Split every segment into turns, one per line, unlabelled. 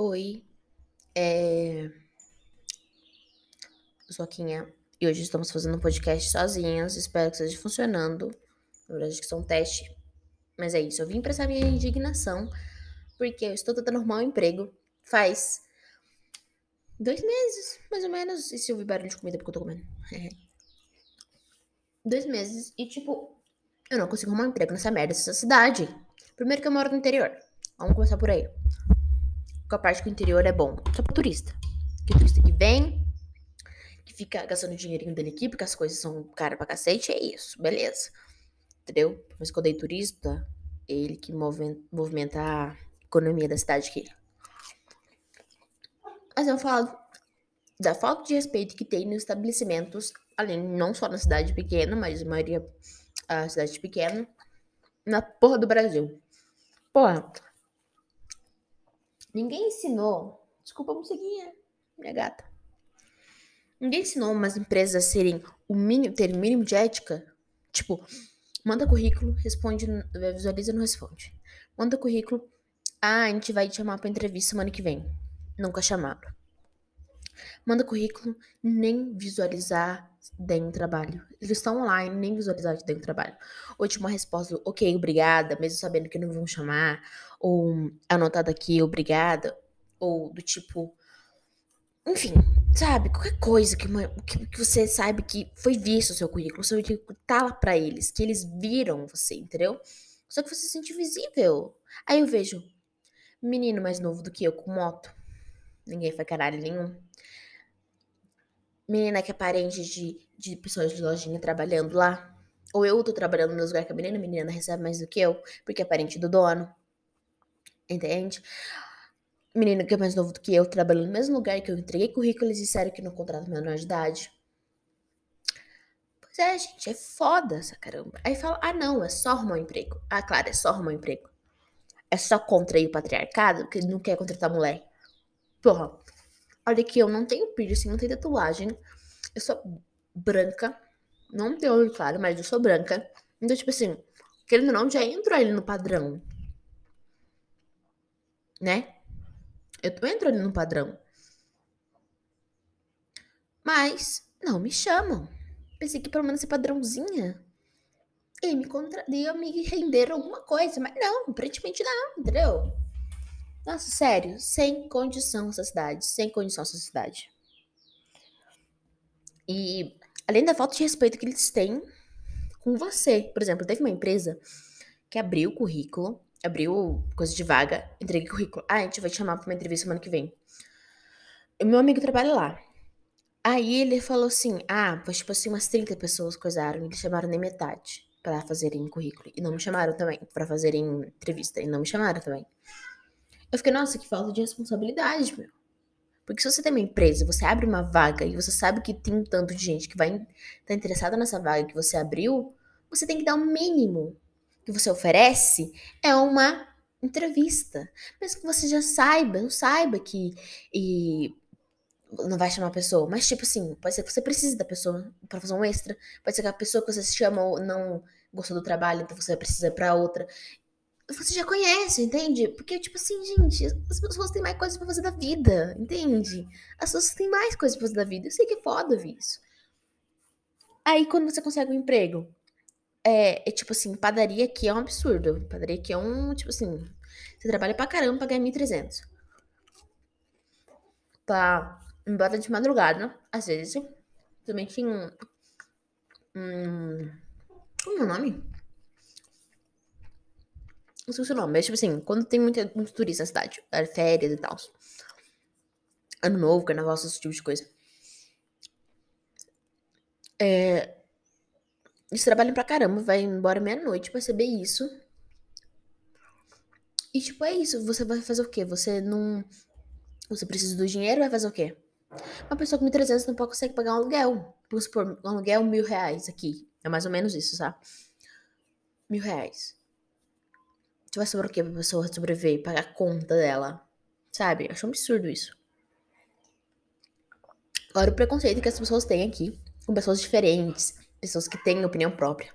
Oi, é... eu sou a Quinha e hoje estamos fazendo um podcast sozinhas. Espero que esteja funcionando. Na verdade, acho que isso é um teste. Mas é isso, eu vim expressar minha indignação porque eu estou tentando arrumar um emprego faz dois meses, mais ou menos. E se ouvir barulho de comida porque eu tô comendo? dois meses e, tipo, eu não consigo arrumar um emprego nessa merda, nessa cidade. Primeiro que eu moro no interior. Vamos começar por aí parte que o interior é bom. Só pra turista. Que turista que vem, que fica gastando o dinheirinho dele aqui, porque as coisas são caras pra cacete, é isso, beleza. Entendeu? Mas quando é turista, ele que movimenta a economia da cidade aqui. Mas eu falo da falta de respeito que tem nos estabelecimentos, além não só na cidade pequena, mas a maioria a cidade pequena, na porra do Brasil. Porra, Ninguém ensinou. Desculpa, moceguinha, minha gata. Ninguém ensinou umas empresas a serem o mínimo, ter o mínimo de ética. Tipo, manda currículo, responde, visualiza, não responde. Manda currículo, ah, a gente vai te chamar pra entrevista semana que vem. Nunca chamaram. Manda currículo, nem visualizar dentro trabalho. Eles estão online, nem visualizar dentro do trabalho. Uma resposta, ok, obrigada, mesmo sabendo que não vão chamar. Ou anotado aqui, obrigada. Ou do tipo. Enfim, sabe? Qualquer coisa que, uma, que, que você sabe que foi visto o seu currículo, seu currículo tá lá pra eles, que eles viram você, entendeu? Só que você se sente visível. Aí eu vejo menino mais novo do que eu com moto. Ninguém foi caralho nenhum menina que é parente de, de pessoas de lojinha trabalhando lá. Ou eu tô trabalhando no lugar que a menina, a menina recebe mais do que eu, porque é parente do dono. Entende? Menina que é mais novo do que eu, trabalhando no mesmo lugar que eu entreguei currículo, eles disseram que não contrato menor de idade. Pois é, gente, é foda essa caramba. Aí fala, ah não, é só arrumar um emprego. Ah, claro, é só arrumar um emprego. É só contra o patriarcado, porque ele não quer contratar mulher. Porra, Olha que eu não tenho piercing, não tenho tatuagem. Eu sou branca. Não tenho olho claro, mas eu sou branca. Então, tipo assim, querendo ou não, já entro ali no padrão. Né? Eu tô entrando no padrão. Mas não me chamam. Pensei que pelo menos ser padrãozinha. E me contraria me render alguma coisa. Mas não, aparentemente não, entendeu? Nossa, sério, sem condição essa cidade, sem condição essa cidade. E além da falta de respeito que eles têm com você. Por exemplo, teve uma empresa que abriu o currículo, abriu coisa de vaga, entreguei currículo. Ah, a gente vai te chamar pra uma entrevista semana que vem. O meu amigo trabalha lá. Aí ele falou assim: ah, tipo assim, umas 30 pessoas coisaram, eles chamaram nem metade para fazerem currículo. E não me chamaram também, para fazerem entrevista. E não me chamaram também. Eu fiquei, nossa, que falta de responsabilidade, meu. Porque se você tem uma empresa, você abre uma vaga e você sabe que tem um tanto de gente que vai estar tá interessada nessa vaga que você abriu, você tem que dar o um mínimo que você oferece é uma entrevista. Mesmo que você já saiba, não saiba que e não vai chamar a pessoa, mas tipo assim, pode ser que você precise da pessoa para fazer um extra, pode ser que a pessoa que você chama não gostou do trabalho, então você precisa para outra você já conhece, entende? Porque, tipo assim, gente, as pessoas têm mais coisas pra fazer da vida, entende? As pessoas têm mais coisas pra fazer da vida. Eu sei que é foda ver isso. Aí, quando você consegue um emprego, é, é tipo assim, padaria aqui é um absurdo. Padaria aqui é um, tipo assim, você trabalha pra caramba pra ganhar 1.300. Pra embora de madrugada, às vezes. Também tinha um. um como é o nome? Não sei o nome, mas tipo assim, quando tem muita, muito turista na cidade, é férias e tal. Ano novo, carnaval, esse tipo de coisa. É, eles trabalham pra caramba, vai embora meia-noite pra saber isso. E tipo, é isso. Você vai fazer o quê? Você não. Você precisa do dinheiro, vai fazer o quê? Uma pessoa com 1.300 não pode conseguir pagar um aluguel. Vamos supor, um aluguel mil reais aqui. É mais ou menos isso, sabe? Mil reais. Tu vai sobrar o quê pra pessoa sobreviver e pagar a conta dela? Sabe? Acho um absurdo isso. Agora, o preconceito que as pessoas têm aqui com pessoas diferentes, pessoas que têm opinião própria,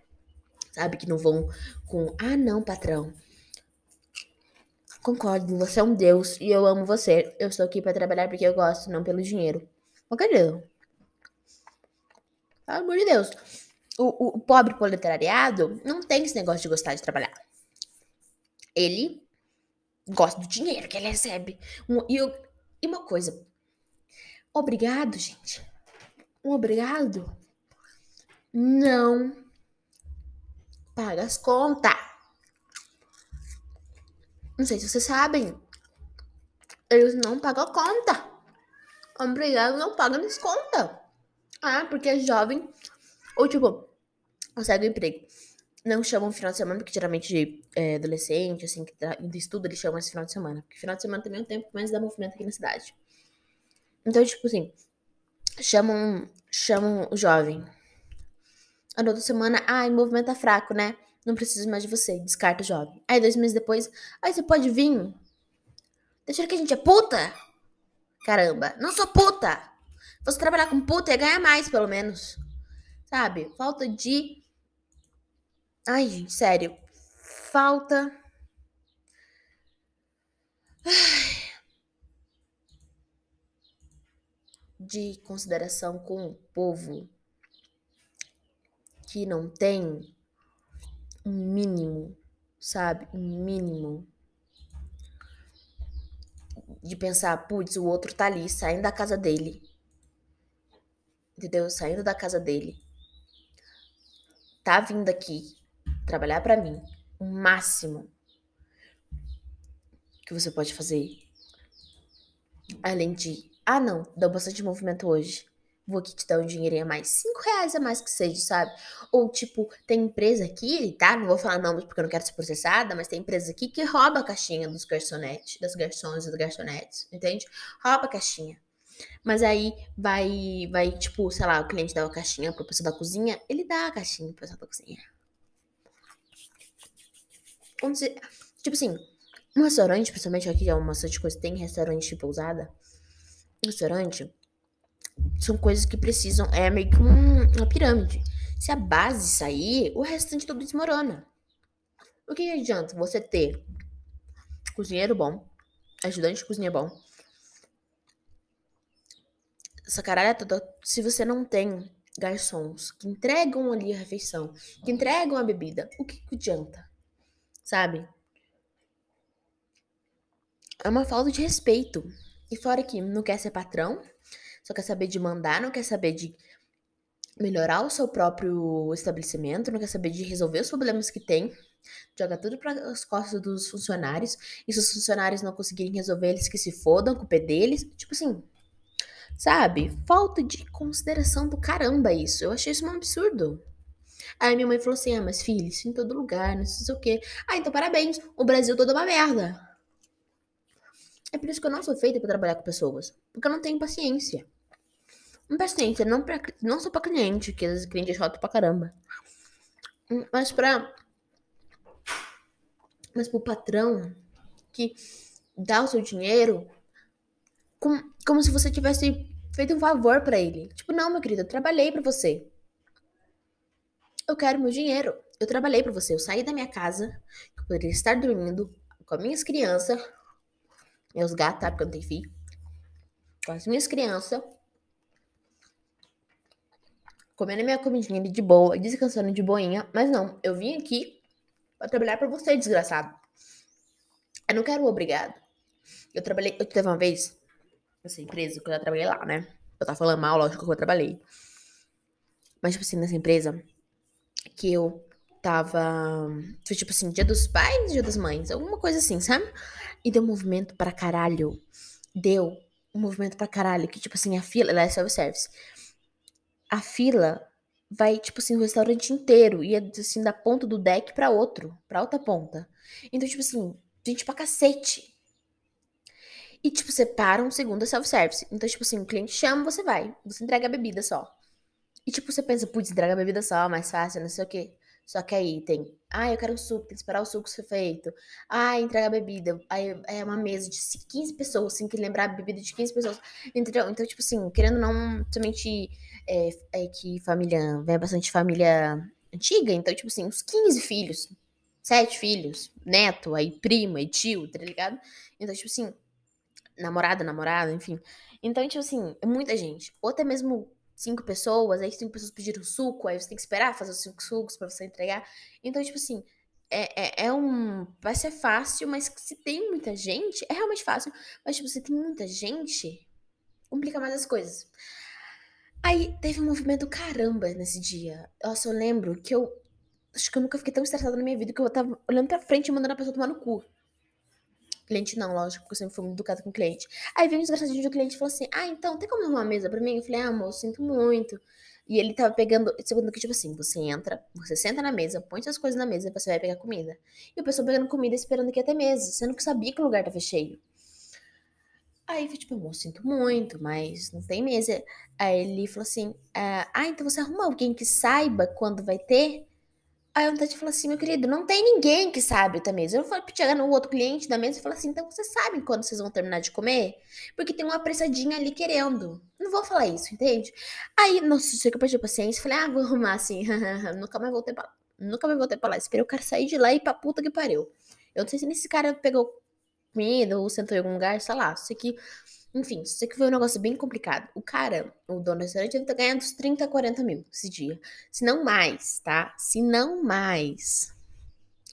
sabe? Que não vão com, ah, não, patrão. Concordo, você é um deus e eu amo você. Eu estou aqui para trabalhar porque eu gosto, não pelo dinheiro. Ô, cadê? Pelo amor de Deus. O, o, pobre proletariado não tem esse negócio de gostar de trabalhar. Ele gosta do dinheiro que ele recebe. Um, e, e uma coisa. Obrigado, gente. Um obrigado não paga as contas. Não sei se vocês sabem. Eles não pagam conta. Obrigado, não pagam as contas. Ah, porque é jovem. Ou tipo, consegue um emprego. Não chamam final de semana, porque geralmente de é, adolescente, assim, que de estudo, eles chamam esse final de semana. Porque final de semana também é um tempo mais dá movimento aqui na cidade. Então, tipo assim, chamam, chamam o jovem. A outra semana, ai, movimento tá fraco, né? Não preciso mais de você. Descarta o jovem. Aí, dois meses depois, ai, você pode vir? Deixa que a gente é puta? Caramba, não sou puta! Você trabalhar com puta e ganhar mais, pelo menos. Sabe? Falta de. Ai, gente, sério. Falta. De consideração com o povo que não tem um mínimo, sabe? Um mínimo de pensar, putz, o outro tá ali, saindo da casa dele. Entendeu? Saindo da casa dele. Tá vindo aqui trabalhar para mim. O máximo que você pode fazer. Além de, ah não, deu bastante movimento hoje vou aqui te dar um dinheirinho a mais. Cinco reais a mais que seja, sabe? Ou, tipo, tem empresa aqui, tá? Não vou falar nomes porque eu não quero ser processada, mas tem empresa aqui que rouba a caixinha dos garçonetes, das garçons e dos garçonetes, entende? Rouba a caixinha. Mas aí vai, vai, tipo, sei lá, o cliente dá a caixinha pro pessoal da cozinha, ele dá a caixinha pro pessoal da cozinha. Se, tipo assim, um restaurante, principalmente aqui, é uma de coisa, tem restaurante tipo pousada. Um restaurante, são coisas que precisam. É meio que um, uma pirâmide. Se a base sair, o restante tudo desmorona. O que adianta você ter cozinheiro bom, ajudante de cozinha bom, essa caralho toda, se você não tem garçons que entregam ali a refeição, que entregam a bebida, o que, que adianta? Sabe? É uma falta de respeito. E fora que não quer ser patrão, só quer saber de mandar, não quer saber de melhorar o seu próprio estabelecimento, não quer saber de resolver os problemas que tem, joga tudo para as costas dos funcionários, e se os funcionários não conseguirem resolver, eles que se fodam, o pé deles, tipo assim, sabe? Falta de consideração do caramba isso. Eu achei isso um absurdo. Aí minha mãe falou assim: ah, mas filho, isso em todo lugar, não sei o quê. Ah, então parabéns, o Brasil todo é uma merda. É por isso que eu não sou feita para trabalhar com pessoas, porque eu não tenho paciência. Paciência, não, pra, não só pra cliente, que às vezes cliente é chato pra caramba. Mas pra. Mas pro patrão que dá o seu dinheiro com, como se você tivesse feito um favor para ele. Tipo, não, meu querido, eu trabalhei para você. Eu quero meu dinheiro. Eu trabalhei para você. Eu saí da minha casa, eu poderia estar dormindo com as minhas crianças, meus gatos, tá? Porque eu não tenho filho. Com as minhas crianças comendo minha comidinha ali de boa, descansando de boinha. Mas não, eu vim aqui pra trabalhar pra você, desgraçado. Eu não quero obrigado. Eu trabalhei, eu teve uma vez, nessa empresa, que eu já trabalhei lá, né? Eu tava falando mal, lógico que eu trabalhei. Mas, tipo assim, nessa empresa, que eu tava. Foi tipo assim, dia dos pais, dia das mães, alguma coisa assim, sabe? E deu movimento pra caralho. Deu um movimento pra caralho. Que, tipo assim, a fila, ela é self-service a fila vai, tipo assim, o restaurante inteiro. Ia, assim, da ponta do deck pra outro, pra outra ponta. Então, tipo assim, gente pra cacete. E, tipo, você para um segundo, é self-service. Então, tipo assim, o cliente chama, você vai. Você entrega a bebida só. E, tipo, você pensa, putz, entrega a bebida só, mais fácil, não sei o quê. Só que aí tem, ah, eu quero suco, tem que esperar o suco ser feito. Ah, entrega a bebida. Aí é uma mesa de 15 pessoas, tem que lembrar a bebida de 15 pessoas. Entendeu? Então, tipo assim, querendo não, somente é, é que família, vem bastante família antiga, então, tipo assim, uns 15 filhos. sete filhos, neto, aí primo, aí tio, tá ligado? Então, tipo assim, namorada, namorada, enfim. Então, tipo assim, é muita gente. Ou até mesmo cinco pessoas, aí cinco pessoas pediram suco, aí você tem que esperar fazer os cinco sucos pra você entregar. Então, tipo assim, é, é, é um. Vai ser fácil, mas se tem muita gente, é realmente fácil. Mas, tipo, se tem muita gente, complica mais as coisas. Aí teve um movimento caramba nesse dia. Nossa, eu lembro que eu. Acho que eu nunca fiquei tão estressada na minha vida que eu tava olhando pra frente e mandando a pessoa tomar no cu. Cliente não, lógico, porque eu sempre fui muito educada com o cliente. Aí veio um desgraçadinho do cliente e falou assim: Ah, então, tem como arrumar uma mesa pra mim? Eu falei: Ah, amor, sinto muito. E ele tava pegando, segundo que, tipo assim, você entra, você senta na mesa, põe suas coisas na mesa e você vai pegar comida. E o pessoal pegando comida esperando que ia ter mesa, sendo que sabia que o lugar tava cheio. Aí eu tipo, amor, sinto muito, mas não tem mesa. Aí ele falou assim: Ah, ah então você arruma alguém que saiba quando vai ter? Aí o Tati falou assim, meu querido, não tem ninguém que sabe da mesa. Eu fui chegar no outro cliente da mesa e falei assim, então vocês sabem quando vocês vão terminar de comer? Porque tem uma apressadinha ali querendo. Não vou falar isso, entende? Aí, nossa, sei que eu perdi a paciência. Falei, ah, vou arrumar assim. nunca mais voltei pra lá. Nunca mais voltei pra lá. Esperei o cara sair de lá e ir pra puta que pariu. Eu não sei se nesse cara pegou comida ou sentou em algum lugar, sei lá. Sei que enfim, isso aqui foi um negócio bem complicado. O cara, o dono do restaurante, deve estar ganhando uns 30, 40 mil esse dia. Se não mais, tá? Se não mais.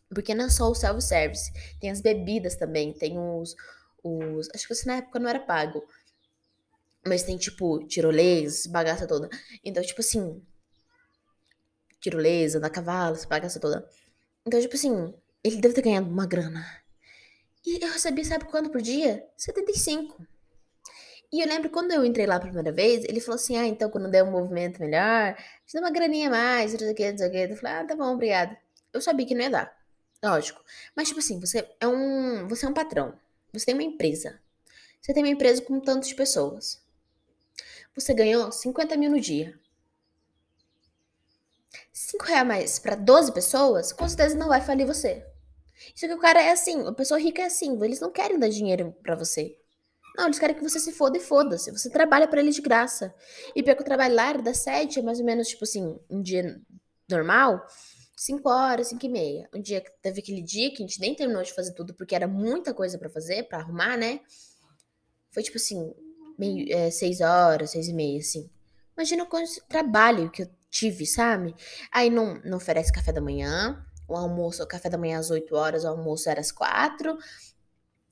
Porque não é só o self-service. Tem as bebidas também. Tem os, os. Acho que isso na época não era pago. Mas tem, tipo, tirolês, bagaça toda. Então, tipo assim. Tirolesa, da cavalo, bagaça toda. Então, tipo assim, ele deve ter ganhado uma grana. E eu recebi, sabe quanto por dia? 75. E eu lembro quando eu entrei lá a primeira vez, ele falou assim: ah, então quando der um movimento melhor, te dá uma graninha a mais, não sei o que, não sei o que. Eu falei: ah, tá bom, obrigado. Eu sabia que não ia dar. Lógico. Mas, tipo assim, você é um. Você é um patrão. Você tem uma empresa. Você tem uma empresa com tantas pessoas. Você ganhou 50 mil no dia. 5 reais mais para 12 pessoas, com certeza não vai falir você. Isso que o cara é assim, a pessoa rica é assim, eles não querem dar dinheiro para você. Não, eles querem que você se foda e foda-se. Você trabalha para eles de graça. E pior que eu trabalho lá, das sete, é mais ou menos, tipo assim, um dia normal, cinco horas, cinco e meia. Um dia, teve aquele dia que a gente nem terminou de fazer tudo, porque era muita coisa para fazer, para arrumar, né? Foi tipo assim, meio, é, seis horas, seis e meia, assim. Imagina o trabalho que eu tive, sabe? Aí não, não oferece café da manhã, o almoço, o café da manhã às oito horas, o almoço era às quatro.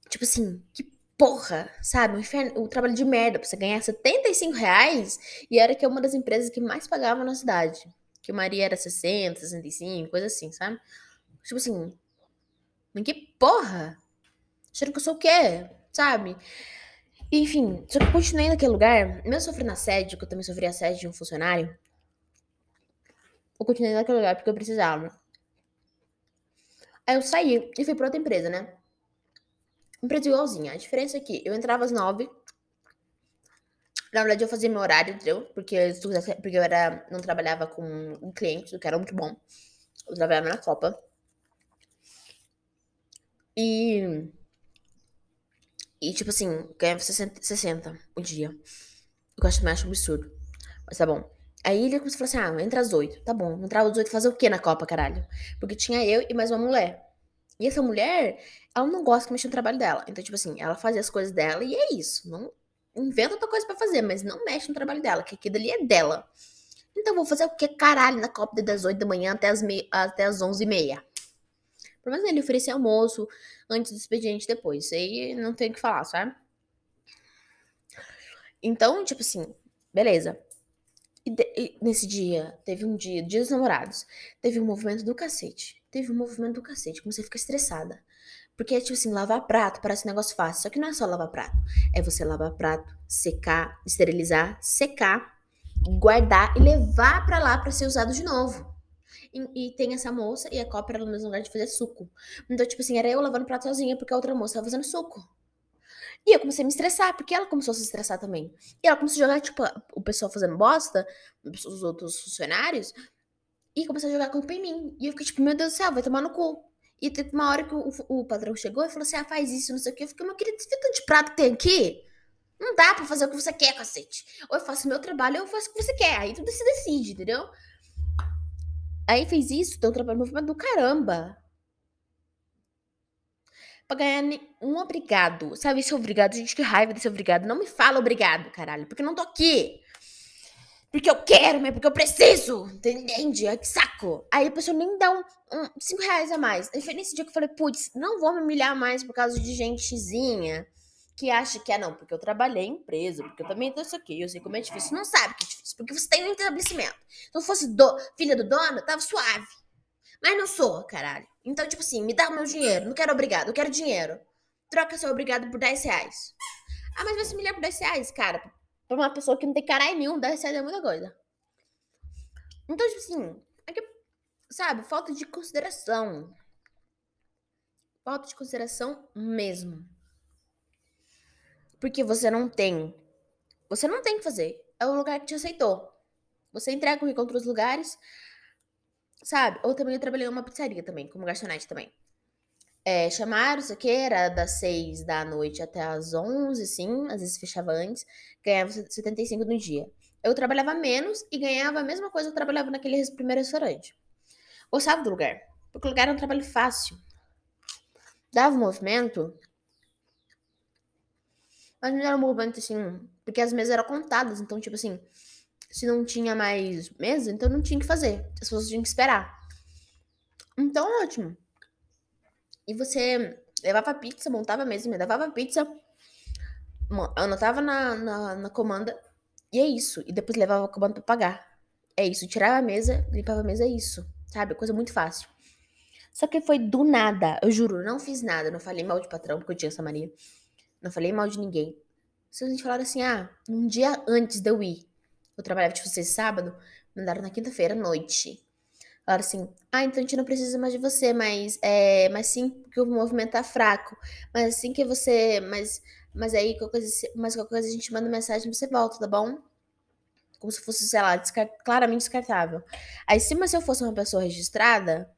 Tipo assim, que porra, sabe? Um inferno, trabalho de merda pra você ganhar 75 reais. E era que é uma das empresas que mais pagava na cidade. Que o Maria era 60, 65, coisa assim, sabe? Tipo assim, que porra? Achando que eu sou o quê? Sabe? Enfim, só que eu continuei naquele lugar, mesmo sofrendo assédio, que eu também sofri assédio de um funcionário, eu continuei naquele lugar porque eu precisava. Aí eu saí e fui pra outra empresa, né? Empresa igualzinha. A diferença é que eu entrava às nove. Na verdade, eu fazia meu horário, entendeu? Porque eu, porque eu era, não trabalhava com um cliente, o que era muito bom. Eu trabalhava na Copa. E. E, tipo assim, ganhava 60, 60 o dia. Eu acho mais absurdo. Mas tá bom. Aí ele começou a falar assim: ah, entra às oito. Tá bom, entrava às oito fazer o quê na Copa, caralho? Porque tinha eu e mais uma mulher. E essa mulher, ela não gosta que mexa no trabalho dela. Então, tipo assim, ela fazia as coisas dela e é isso. Não inventa outra coisa para fazer, mas não mexe no trabalho dela, que aquilo ali é dela. Então, vou fazer o que caralho na Copa das 8 da manhã até as, me... até as 11 e meia. Pelo menos ele oferecia almoço antes do expediente depois. Isso aí não tem o que falar, sabe? Então, tipo assim, beleza. E, de... e nesse dia, teve um dia, dia dos namorados, teve um movimento do cacete teve um movimento do cacete, comecei a ficar estressada. Porque, tipo assim, lavar prato parece um negócio fácil. Só que não é só lavar prato. É você lavar prato, secar, esterilizar, secar, guardar e levar para lá para ser usado de novo. E, e, tem essa moça e a copa era no mesmo lugar de fazer suco. Então, tipo assim, era eu lavando prato sozinha porque a outra moça tava fazendo suco. E eu comecei a me estressar, porque ela começou a se estressar também. E ela começou a jogar, tipo, o pessoal fazendo bosta, os outros funcionários, e começou a jogar culpa em mim. E eu fiquei tipo, meu Deus do céu, vai tomar no cu. E teve uma hora que o, o padrão chegou e falou assim: ah, faz isso, não sei o que. Eu fiquei, meu querido, você tanto de prato que tem aqui? Não dá pra fazer o que você quer, cacete. Ou eu faço meu trabalho ou eu faço o que você quer. Aí tudo se decide, entendeu? Aí fez isso, deu um trabalho movimento do caramba. pra ganhar um obrigado. Sabe, esse obrigado, gente, que raiva desse obrigado. Não me fala obrigado, caralho, porque eu não tô aqui. Porque eu quero, mas porque eu preciso. Entende? Ai, que saco. Aí a pessoa nem dá um, um cinco reais a mais. Aí foi nesse dia que eu falei, putz, não vou me humilhar mais por causa de gentezinha que acha que, ah, não, porque eu trabalhei em empresa, porque eu também tô isso aqui, eu sei como é difícil. Não sabe que é difícil, porque você tem um estabelecimento. Se eu fosse do, filha do dono, tava suave. Mas não sou, caralho. Então, tipo assim, me dá o meu dinheiro. Não quero obrigado, eu quero dinheiro. Troca seu obrigado por 10 reais. Ah, mas vai se humilhar por 10 reais, cara. Pra uma pessoa que não tem caralho nenhum, 10 reais é muita coisa. Então, tipo assim, é que, sabe, falta de consideração. Falta de consideração mesmo. Porque você não tem. Você não tem que fazer. É o lugar que te aceitou. Você entrega o currículo em outros lugares, sabe? Ou também eu trabalhei em uma pizzaria também, como garçonete também. É, chamaram, isso aqui, era das 6 da noite até as 11, sim, às vezes fechava antes, ganhava 75 no dia. Eu trabalhava menos e ganhava a mesma coisa que eu trabalhava naquele primeiro restaurante. Gostava do lugar, porque o lugar era um trabalho fácil. Dava um movimento, mas não era um movimento assim, porque as mesas eram contadas, então, tipo assim, se não tinha mais mesa, então não tinha que fazer. As pessoas tinham que esperar. Então, ótimo. E você levava pizza, montava a mesa, me levava pizza, anotava na, na, na comanda, e é isso. E depois levava a comanda pra pagar. É isso. Tirava a mesa, limpava a mesa, é isso. Sabe? Coisa muito fácil. Só que foi do nada. Eu juro, não fiz nada. Não falei mal de patrão, porque eu tinha essa mania. Não falei mal de ninguém. Se a gente falar assim, ah, um dia antes de eu ir, eu trabalhava tipo vocês sábado, mandaram na quinta-feira à noite. Falaram assim, ah, então a gente não precisa mais de você, mas é, mas sim porque o movimento tá fraco. Mas assim que você, mas, mas aí qualquer coisa, mas qualquer coisa a gente manda mensagem e você volta, tá bom? Como se fosse, sei lá, descart, claramente descartável. Aí, se, mas se eu fosse uma pessoa registrada,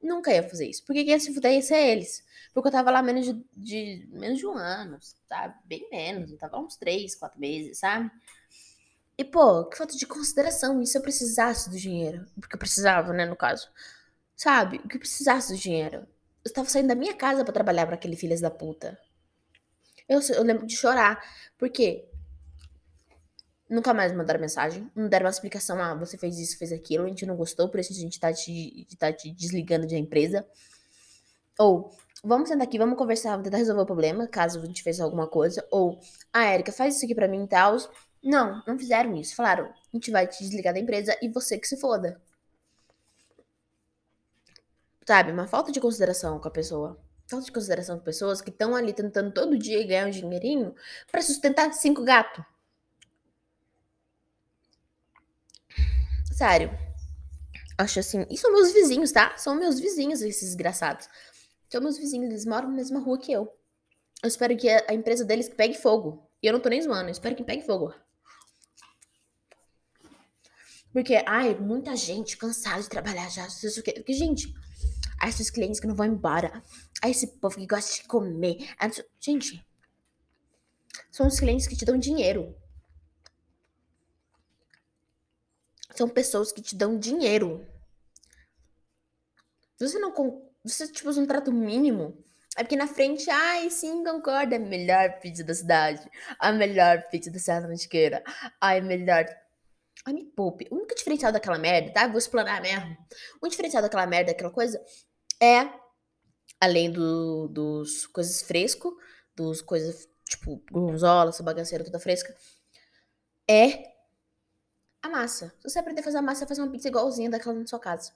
nunca ia fazer isso. Porque quem ia se fuder ia ser eles. Porque eu tava lá menos de, de, menos de um ano, sabe? Bem menos. Eu tava uns três, quatro meses, sabe? E, pô, que falta de consideração. E se eu precisasse do dinheiro? Porque eu precisava, né, no caso. Sabe? Que eu precisasse do dinheiro? Eu tava saindo da minha casa para trabalhar para aquele filho da puta. Eu, eu lembro de chorar. Porque nunca mais mandaram mensagem. Não deram uma explicação. Ah, você fez isso, fez aquilo. A gente não gostou, por isso a gente tá te, tá te desligando de a empresa. Ou, vamos sentar aqui, vamos conversar, vamos tentar resolver o problema, caso a gente fez alguma coisa. Ou, ah, Erika, faz isso aqui pra mim e tal. Não, não fizeram isso. Falaram, a gente vai te desligar da empresa e você que se foda. Sabe, uma falta de consideração com a pessoa. Falta de consideração com pessoas que estão ali tentando todo dia ganhar um dinheirinho para sustentar cinco gatos. Sério. Acho assim. E são meus vizinhos, tá? São meus vizinhos, esses desgraçados. São meus vizinhos, eles moram na mesma rua que eu. Eu espero que a empresa deles pegue fogo. E eu não tô nem zoando, eu espero que pegue fogo. Porque, ai, muita gente cansada de trabalhar já. Porque, gente, ai, esses clientes que não vão embora. Ai, esse povo que gosta de comer. Gente, são os clientes que te dão dinheiro. São pessoas que te dão dinheiro. Você não você, tipo, um trato mínimo. É porque na frente, ai, sim, concorda. É a melhor pizza da cidade. A melhor pizza da Serra Mantiqueira. Ai, melhor. Ai, me poupe. O único diferencial daquela merda, tá? Vou explanar mesmo. O diferencial daquela merda, daquela coisa, é, além do, dos coisas fresco, dos coisas, tipo, gorgonzola, essa bagaceira toda fresca, é a massa. Se você aprender a fazer a massa, fazer uma pizza igualzinha daquela na sua casa.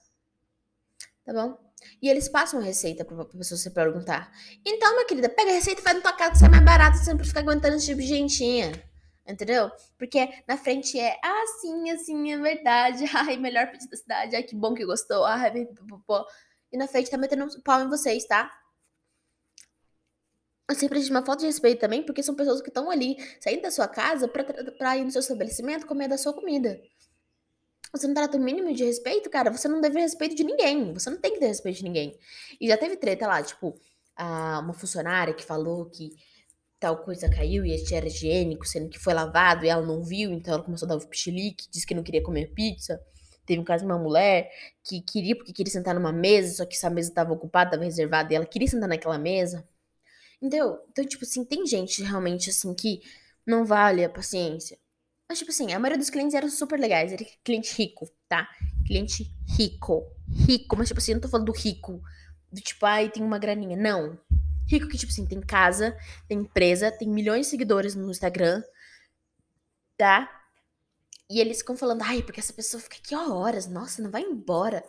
Tá bom? E eles passam a receita pra, pra pessoa se perguntar. Então, minha querida, pega a receita e faz na tua casa sai mais barato, você não precisa ficar aguentando esse tipo de gentinha. Entendeu? Porque na frente é, ah, sim, assim, é verdade. Ai, melhor pizza da cidade. Ai, que bom que gostou. Ai, pô. E na frente tá metendo pau em vocês, tá? Eu sempre tive uma falta de respeito também, porque são pessoas que estão ali, saindo da sua casa pra, pra ir no seu estabelecimento comer da sua comida. Você não trata o mínimo de respeito, cara, você não deve respeito de ninguém. Você não tem que ter respeito de ninguém. E já teve treta lá, tipo, a, uma funcionária que falou que tal coisa caiu e este era higiênico, sendo que foi lavado e ela não viu, então ela começou a dar o pichilique, disse que não queria comer pizza. Teve um caso de uma mulher que queria, porque queria sentar numa mesa, só que essa mesa estava ocupada, estava reservada, e ela queria sentar naquela mesa. Entendeu? Então, tipo assim, tem gente realmente assim que não vale a paciência. Mas, tipo assim, a maioria dos clientes eram super legais. Era cliente rico, tá? Cliente rico. Rico, mas, tipo assim, eu não tô falando do rico. Do tipo, ai, tem uma graninha. Não. Rico que, tipo assim, tem casa, tem empresa, tem milhões de seguidores no Instagram, tá? E eles ficam falando, ai, porque essa pessoa fica aqui horas. Nossa, não vai embora.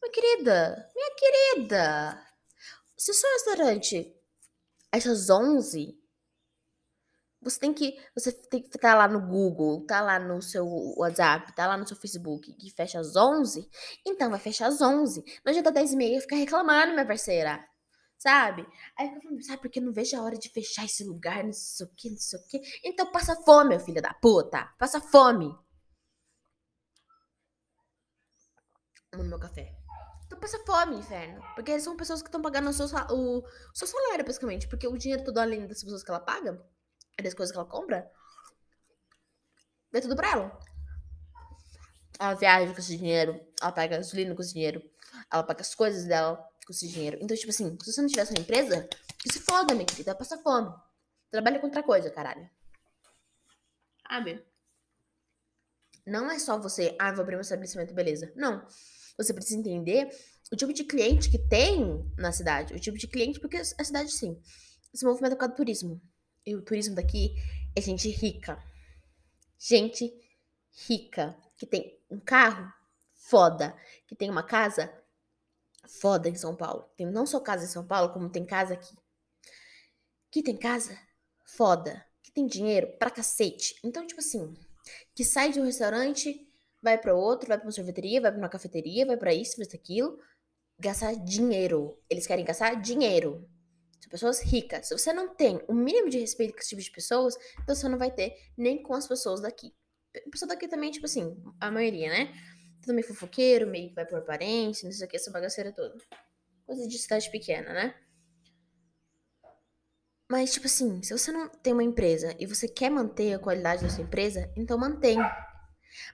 Minha querida, minha querida. Se o seu restaurante essas 11 você tem que você tem que estar tá lá no Google, tá lá no seu WhatsApp, tá lá no seu Facebook, que fecha às 11, então vai fechar às 11. Não adianta 10 e meia ficar reclamando, minha parceira. Sabe? Aí fica falando, sabe porque não vejo a hora de fechar esse lugar, não sei o que, não sei o que. Então passa fome, meu filho da puta. Passa fome. No meu café. Então passa fome, inferno. Porque são pessoas que estão pagando o seu, o, o seu salário, basicamente. Porque o dinheiro todo além das pessoas que ela paga das coisas que ela compra, dê tudo pra ela. Ela viaja com esse dinheiro, ela paga gasolina com esse dinheiro, ela paga as coisas dela com esse dinheiro. Então, tipo assim, se você não tivesse uma empresa, que se foda, minha querida, passa fome. Trabalha com outra coisa, caralho. Sabe? Não é só você, ah, vou abrir um estabelecimento, beleza. Não. Você precisa entender o tipo de cliente que tem na cidade. O tipo de cliente, porque a cidade, sim, se movimenta por causa do turismo. E o turismo daqui é gente rica. Gente rica. Que tem um carro foda. Que tem uma casa foda em São Paulo. Tem não só casa em São Paulo, como tem casa aqui. Que tem casa foda. Que tem dinheiro pra cacete. Então, tipo assim, que sai de um restaurante, vai para outro, vai para uma sorveteria, vai para uma cafeteria, vai para isso, para aquilo. Gastar dinheiro. Eles querem gastar dinheiro. São pessoas ricas. Se você não tem o mínimo de respeito com esse tipo de pessoas, então você não vai ter nem com as pessoas daqui. Pessoa daqui também, tipo assim, a maioria, né? Tudo meio fofoqueiro, meio que vai por aparência, não sei o que, essa bagaceira toda. Coisa de cidade pequena, né? Mas, tipo assim, se você não tem uma empresa e você quer manter a qualidade da sua empresa, então mantém.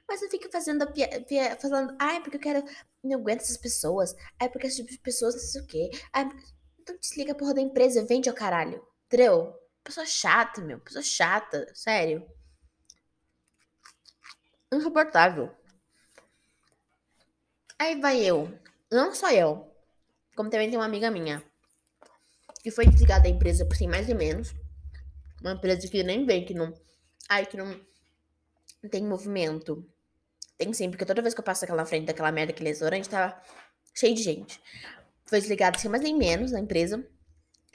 Mas não fica fazendo a pia, pia, falando, ai, porque eu quero. Não aguento essas pessoas. Ai, porque esse tipo pessoas não sei o quê. Ai, então desliga a porra da empresa, vende ao caralho. Entendeu? Pessoa chata, meu. Pessoa chata, sério. Insuportável. Aí vai eu. Não só eu. Como também tem uma amiga minha. Que foi desligada da empresa por sim mais e menos. Uma empresa que nem vem, que não. Ai, que não tem movimento. Tem sim, porque toda vez que eu passo aquela frente daquela merda, aquele restaurante, tava cheio de gente foi desligado sem mais nem menos na empresa,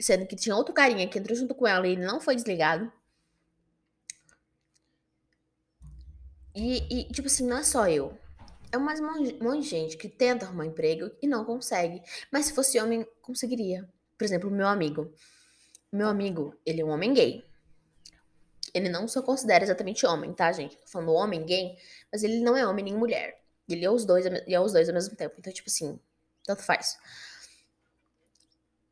sendo que tinha outro carinha que entrou junto com ela e ele não foi desligado. E, e tipo assim, não é só eu. É um monte de gente que tenta arrumar emprego e não consegue. Mas se fosse homem, conseguiria. Por exemplo, meu amigo. Meu amigo, ele é um homem gay. Ele não se considera exatamente homem, tá, gente? Tô falando homem gay, mas ele não é homem nem mulher. Ele é os dois, é os dois ao mesmo tempo. Então, tipo assim, tanto faz.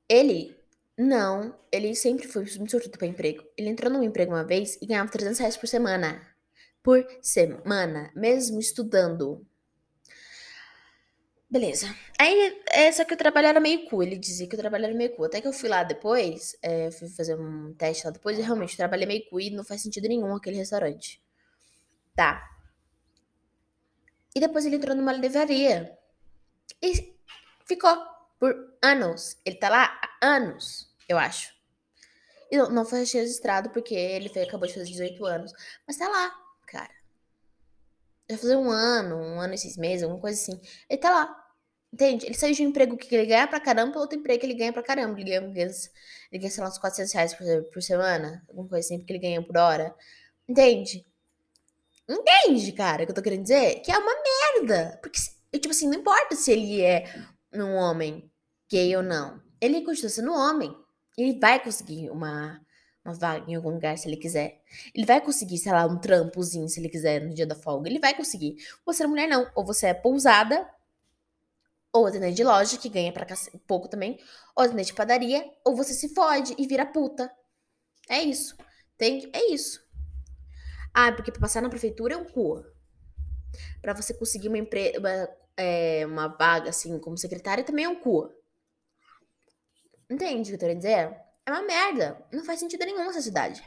Ele não, ele sempre foi muito sortudo para emprego. Ele entrou num emprego uma vez e ganhava 300 reais por semana. Por semana, mesmo estudando. Beleza. Aí, é, só que o trabalho era meio cu. Ele dizia que o trabalho era meio cu. Até que eu fui lá depois, é, fui fazer um teste lá depois, e realmente o trabalho é meio cu e não faz sentido nenhum aquele restaurante. Tá. E depois ele entrou numa livraria. E ficou por anos. Ele tá lá há anos, eu acho. E não, não foi registrado porque ele foi, acabou de fazer 18 anos. Mas tá lá, Vai fazer um ano, um ano e seis meses, alguma coisa assim. Ele tá lá. Entende? Ele saiu de um emprego que ele ganha pra caramba outro emprego que ele ganha pra caramba. Ele ganha, ele ganha, sei lá, uns 400 reais por, por semana. Alguma coisa assim, porque ele ganha por hora. Entende? Entende, cara, o que eu tô querendo dizer? Que é uma merda. Porque, tipo assim, não importa se ele é um homem gay ou não. Ele continua sendo homem. Ele vai conseguir uma, uma vaga em algum lugar se ele quiser. Ele vai conseguir, sei lá, um trampozinho se ele quiser no dia da folga. Ele vai conseguir. Você é mulher, não. Ou você é pousada, ou atendente de loja, que ganha pra pouco também, ou atendente de padaria, ou você se fode e vira puta. É isso. Tem, é isso. Ah, porque pra passar na prefeitura é um cu. Pra você conseguir uma, empre... uma, é, uma vaga, assim, como secretária, também é um cu. Entende o que eu tô dizer? É uma merda. Não faz sentido nenhum essa cidade.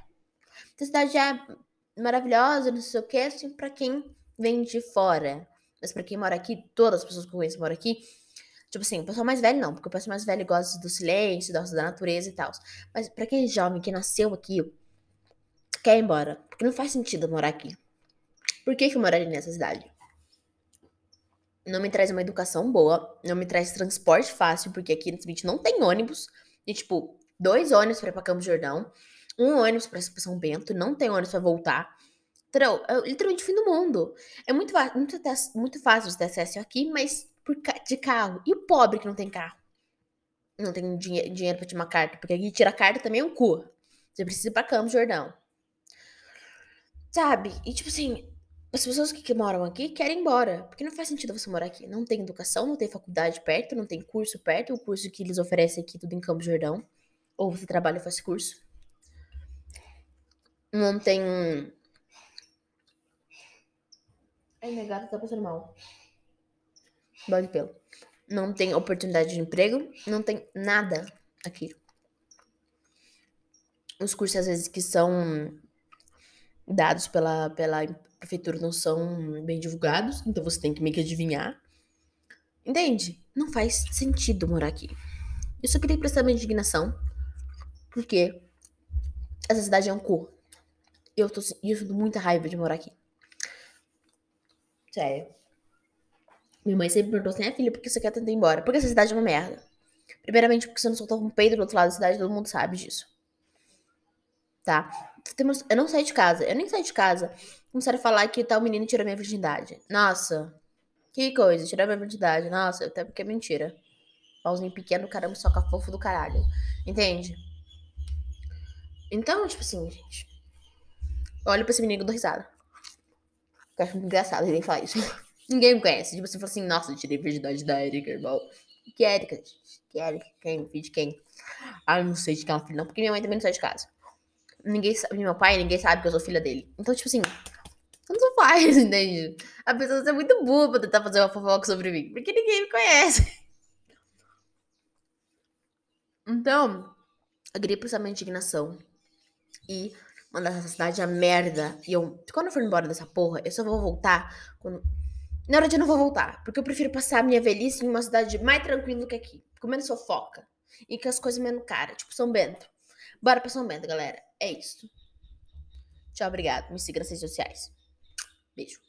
Essa cidade é maravilhosa, não sei o que, assim, pra quem vem de fora. Mas pra quem mora aqui, todas as pessoas que eu conheço moram aqui. Tipo assim, o pessoal mais velho não, porque o pessoal mais velho gosta do silêncio, gosta da natureza e tal. Mas pra quem é jovem, que nasceu aqui, quer ir embora. Porque não faz sentido morar aqui. Por que, que eu moraria nessa cidade? Não me traz uma educação boa, não me traz transporte fácil, porque aqui Smith não tem ônibus. E, tipo, dois ônibus pra ir pra Campos Jordão, um ônibus pra São Bento, não tem ônibus pra voltar. Entendeu? É literalmente o fim do mundo. É muito, muito, muito fácil de ter acesso aqui, mas por, de carro. E o pobre que não tem carro? Não tem dinheiro, dinheiro pra tirar uma carta, porque aqui tirar carta também é um cu. Você precisa ir pra Campos Jordão. Sabe? E tipo assim, as pessoas que, que, moram aqui querem ir embora. Porque não faz sentido você morar aqui. Não tem educação, não tem faculdade perto, não tem curso perto. O curso que eles oferecem aqui, tudo em Campos Jordão. Ou você trabalha e faz curso. Não tem. Ai, minha gata tá passando mal. Bode pelo. Não tem oportunidade de emprego. Não tem nada aqui. Os cursos, às vezes, que são dados pela, pela prefeitura não são bem divulgados, então você tem que meio que adivinhar. Entende? Não faz sentido morar aqui. Eu só queria prestar minha indignação, porque essa cidade é um cu. Eu tô eu sinto muita raiva de morar aqui. Sério. Minha mãe sempre perguntou assim: é filha, por que você quer tentar ir embora? Porque essa cidade é uma merda. Primeiramente, porque você não soltou um peido do outro lado da cidade, todo mundo sabe disso. Tá? Eu não saí de casa. Eu nem saí de casa. Começaram a falar que tal menino tirou minha virgindade. Nossa. Que coisa, tirar minha virgindade. Nossa, até porque é mentira. Pauzinho pequeno, caramba, soca fofo do caralho. Entende? Então, tipo assim, gente. Olha pra esse menino dou risada. Eu acho muito engraçado ele falar isso. Ninguém me conhece. Tipo, você fala assim, nossa, eu tirei virgindade da Erika, irmão. Que Erika, gente? Que Erika? Quem? Filho de quem? Ah, eu não sei de quem é filha, não. Porque minha mãe também não sai de casa ninguém sabe, meu pai, ninguém sabe que eu sou filha dele. Então, tipo assim, tanto faz, entende? A pessoa é muito burra pra tentar fazer uma fofoca sobre mim, porque ninguém me conhece. Então, eu queria prestar minha indignação e mandar essa cidade a merda. E eu, quando eu for embora dessa porra, eu só vou voltar quando. Na hora de eu não vou voltar, porque eu prefiro passar a minha velhice em uma cidade mais tranquila do que aqui, com menos fofoca e com as coisas menos caras, tipo São Bento. Bora pra São Bento, galera. É isso. Tchau, obrigado. Me siga nas redes sociais. Beijo.